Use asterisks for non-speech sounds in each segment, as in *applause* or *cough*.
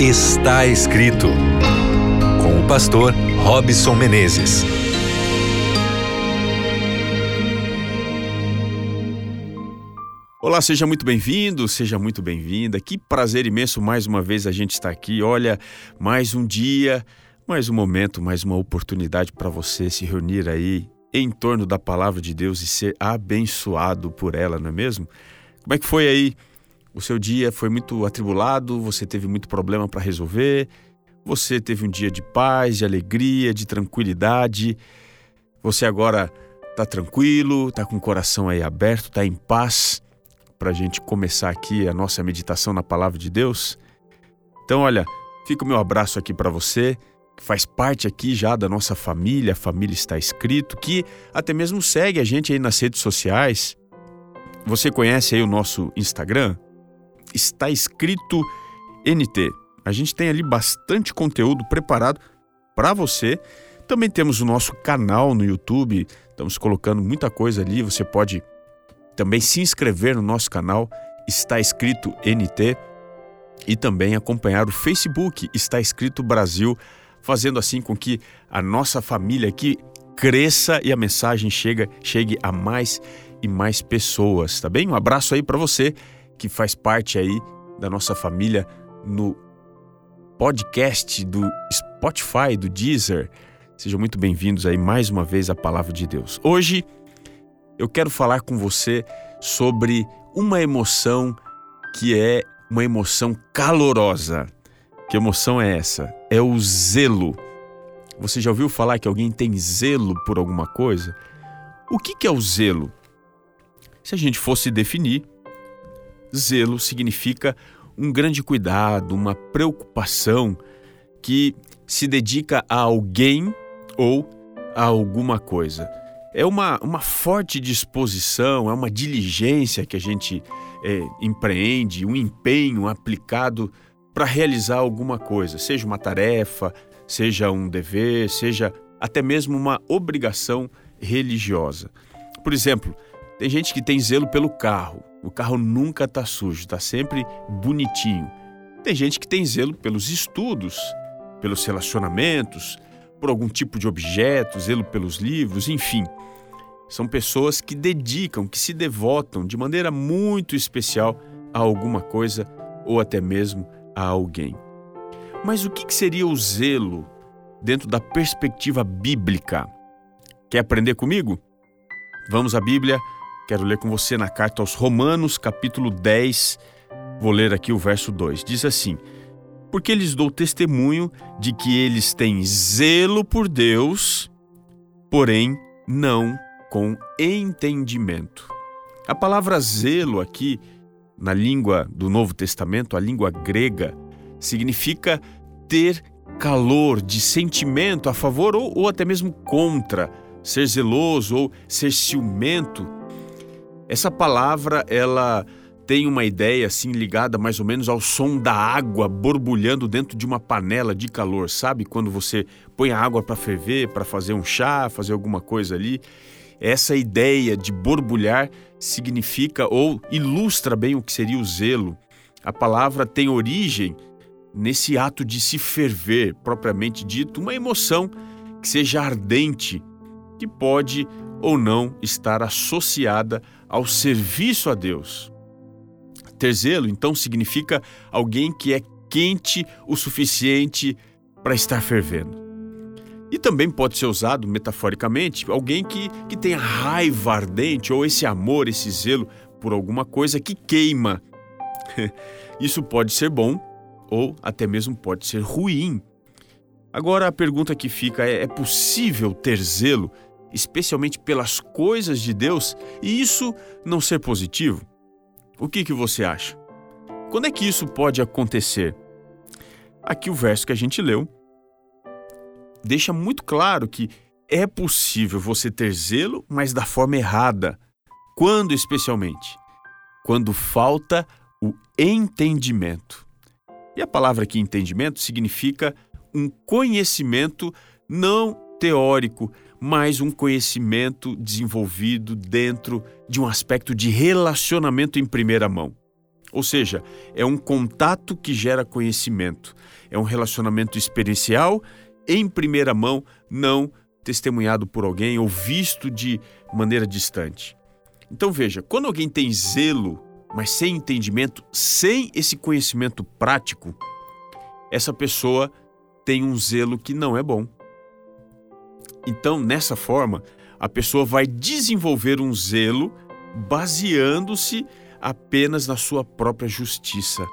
Está escrito com o pastor Robson Menezes. Olá, seja muito bem-vindo, seja muito bem-vinda. Que prazer imenso mais uma vez a gente estar aqui. Olha, mais um dia, mais um momento, mais uma oportunidade para você se reunir aí em torno da palavra de Deus e ser abençoado por ela, não é mesmo? Como é que foi aí? O seu dia foi muito atribulado, você teve muito problema para resolver, você teve um dia de paz, de alegria, de tranquilidade. Você agora está tranquilo, está com o coração aí aberto, está em paz para a gente começar aqui a nossa meditação na palavra de Deus. Então, olha, fica o meu abraço aqui para você que faz parte aqui já da nossa família, a família está escrito, que até mesmo segue a gente aí nas redes sociais. Você conhece aí o nosso Instagram? Está escrito NT. A gente tem ali bastante conteúdo preparado para você. Também temos o nosso canal no YouTube, estamos colocando muita coisa ali. Você pode também se inscrever no nosso canal, está escrito NT, e também acompanhar o Facebook, está escrito Brasil fazendo assim com que a nossa família aqui cresça e a mensagem chega, chegue a mais e mais pessoas, tá bem? Um abraço aí para você que faz parte aí da nossa família no podcast do Spotify, do Deezer. Sejam muito bem-vindos aí mais uma vez à Palavra de Deus. Hoje eu quero falar com você sobre uma emoção que é uma emoção calorosa. Que emoção é essa? É o zelo. Você já ouviu falar que alguém tem zelo por alguma coisa? O que é o zelo? Se a gente fosse definir, zelo significa um grande cuidado, uma preocupação que se dedica a alguém ou a alguma coisa. É uma, uma forte disposição, é uma diligência que a gente é, empreende, um empenho aplicado para realizar alguma coisa, seja uma tarefa, seja um dever, seja até mesmo uma obrigação religiosa. Por exemplo, tem gente que tem zelo pelo carro. O carro nunca está sujo, está sempre bonitinho. Tem gente que tem zelo pelos estudos, pelos relacionamentos, por algum tipo de objeto, zelo pelos livros, enfim. São pessoas que dedicam, que se devotam de maneira muito especial a alguma coisa ou até mesmo a alguém. Mas o que seria o zelo dentro da perspectiva bíblica? Quer aprender comigo? Vamos à Bíblia. Quero ler com você na carta aos Romanos, capítulo 10. Vou ler aqui o verso 2. Diz assim: Porque lhes dou testemunho de que eles têm zelo por Deus, porém não com entendimento. A palavra zelo aqui na língua do Novo Testamento, a língua grega, significa ter calor de sentimento a favor ou, ou até mesmo contra, ser zeloso ou ser ciumento. Essa palavra, ela tem uma ideia assim ligada mais ou menos ao som da água borbulhando dentro de uma panela de calor, sabe? Quando você põe a água para ferver, para fazer um chá, fazer alguma coisa ali. Essa ideia de borbulhar significa ou ilustra bem o que seria o zelo. A palavra tem origem nesse ato de se ferver, propriamente dito, uma emoção que seja ardente, que pode ou não estar associada ao serviço a Deus. Ter zelo, então, significa alguém que é quente o suficiente para estar fervendo. E também pode ser usado metaforicamente alguém que, que tem raiva ardente ou esse amor, esse zelo por alguma coisa que queima. *laughs* Isso pode ser bom ou até mesmo pode ser ruim. Agora a pergunta que fica é: é possível ter zelo, especialmente pelas coisas de Deus, e isso não ser positivo? O que, que você acha? Quando é que isso pode acontecer? Aqui o verso que a gente leu deixa muito claro que é possível você ter zelo, mas da forma errada. Quando, especialmente? Quando falta o entendimento. E a palavra aqui entendimento significa um conhecimento não teórico, mas um conhecimento desenvolvido dentro de um aspecto de relacionamento em primeira mão. Ou seja, é um contato que gera conhecimento. É um relacionamento experiencial, em primeira mão, não testemunhado por alguém ou visto de maneira distante. Então veja, quando alguém tem zelo, mas sem entendimento, sem esse conhecimento prático, essa pessoa tem um zelo que não é bom. Então, nessa forma, a pessoa vai desenvolver um zelo baseando-se apenas na sua própria justiça.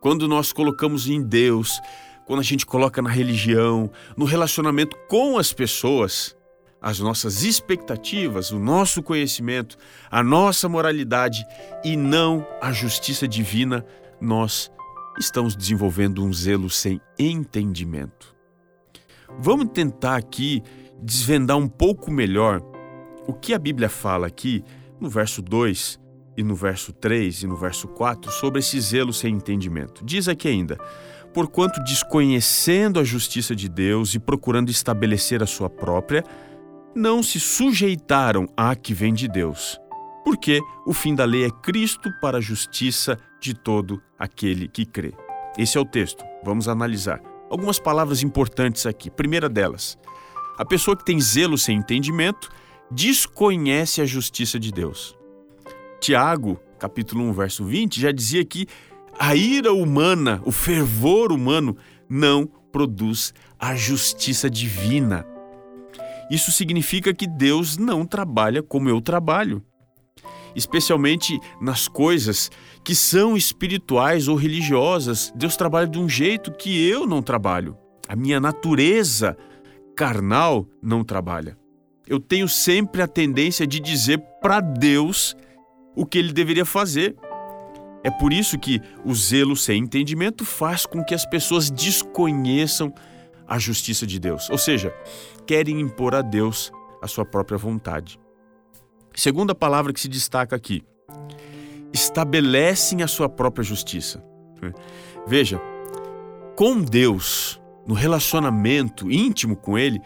Quando nós colocamos em Deus, quando a gente coloca na religião, no relacionamento com as pessoas, as nossas expectativas, o nosso conhecimento, a nossa moralidade e não a justiça divina, nós estamos desenvolvendo um zelo sem entendimento. Vamos tentar aqui desvendar um pouco melhor o que a Bíblia fala aqui no verso 2 e no verso 3 e no verso 4 sobre esse zelo sem entendimento. Diz aqui ainda: Porquanto desconhecendo a justiça de Deus e procurando estabelecer a sua própria, não se sujeitaram à que vem de Deus. Porque o fim da lei é Cristo para a justiça de todo aquele que crê. Esse é o texto. Vamos analisar. Algumas palavras importantes aqui. Primeira delas, a pessoa que tem zelo sem entendimento desconhece a justiça de Deus. Tiago, capítulo 1, verso 20, já dizia que a ira humana, o fervor humano, não produz a justiça divina. Isso significa que Deus não trabalha como eu trabalho, especialmente nas coisas que são espirituais ou religiosas. Deus trabalha de um jeito que eu não trabalho. A minha natureza carnal não trabalha. Eu tenho sempre a tendência de dizer para Deus o que ele deveria fazer. É por isso que o zelo sem entendimento faz com que as pessoas desconheçam a justiça de Deus, ou seja, querem impor a Deus a sua própria vontade. Segunda palavra que se destaca aqui: estabelecem a sua própria justiça. Veja, com Deus, no relacionamento íntimo com Ele,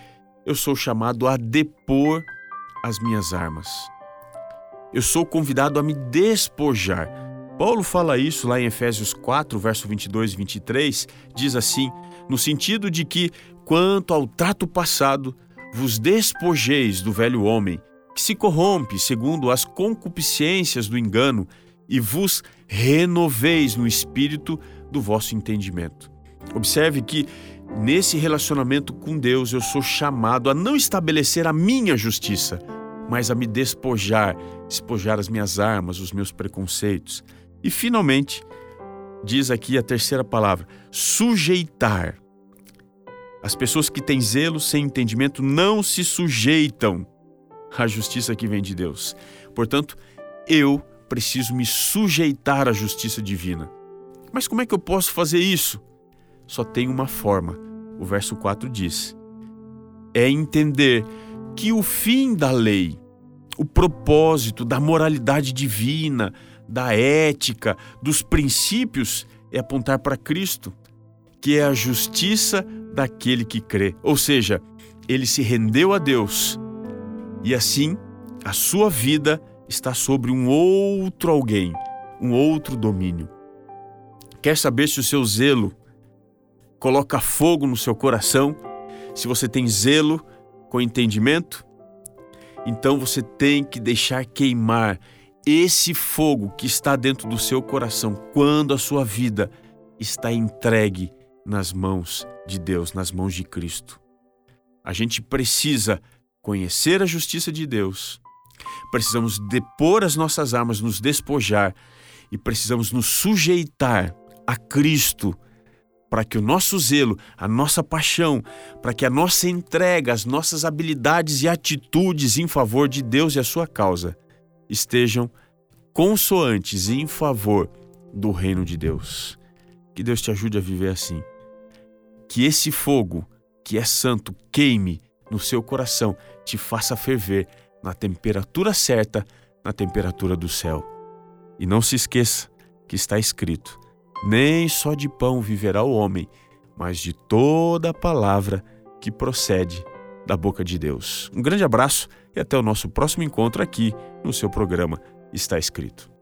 eu sou chamado a depor as minhas armas eu sou convidado a me despojar. Paulo fala isso lá em Efésios 4, verso 22 e 23, diz assim, no sentido de que, quanto ao trato passado, vos despojeis do velho homem, que se corrompe segundo as concupiscências do engano, e vos renoveis no espírito do vosso entendimento. Observe que nesse relacionamento com Deus eu sou chamado a não estabelecer a minha justiça, mas a me despojar, despojar as minhas armas, os meus preconceitos. E finalmente, diz aqui a terceira palavra: sujeitar. As pessoas que têm zelo sem entendimento não se sujeitam à justiça que vem de Deus. Portanto, eu preciso me sujeitar à justiça divina. Mas como é que eu posso fazer isso? Só tem uma forma. O verso 4 diz: é entender que o fim da lei, o propósito da moralidade divina, da ética, dos princípios é apontar para Cristo, que é a justiça daquele que crê. Ou seja, ele se rendeu a Deus e assim a sua vida está sobre um outro alguém, um outro domínio. Quer saber se o seu zelo coloca fogo no seu coração? Se você tem zelo com entendimento, então você tem que deixar queimar esse fogo que está dentro do seu coração quando a sua vida está entregue nas mãos de Deus, nas mãos de Cristo. A gente precisa conhecer a justiça de Deus, precisamos depor as nossas armas, nos despojar e precisamos nos sujeitar a Cristo para que o nosso zelo, a nossa paixão, para que a nossa entrega, as nossas habilidades e atitudes em favor de Deus e a sua causa estejam consoantes em favor do reino de Deus. Que Deus te ajude a viver assim. Que esse fogo, que é santo, queime no seu coração, te faça ferver na temperatura certa, na temperatura do céu. E não se esqueça que está escrito: nem só de pão viverá o homem, mas de toda a palavra que procede da boca de Deus. Um grande abraço e até o nosso próximo encontro aqui no seu programa Está Escrito.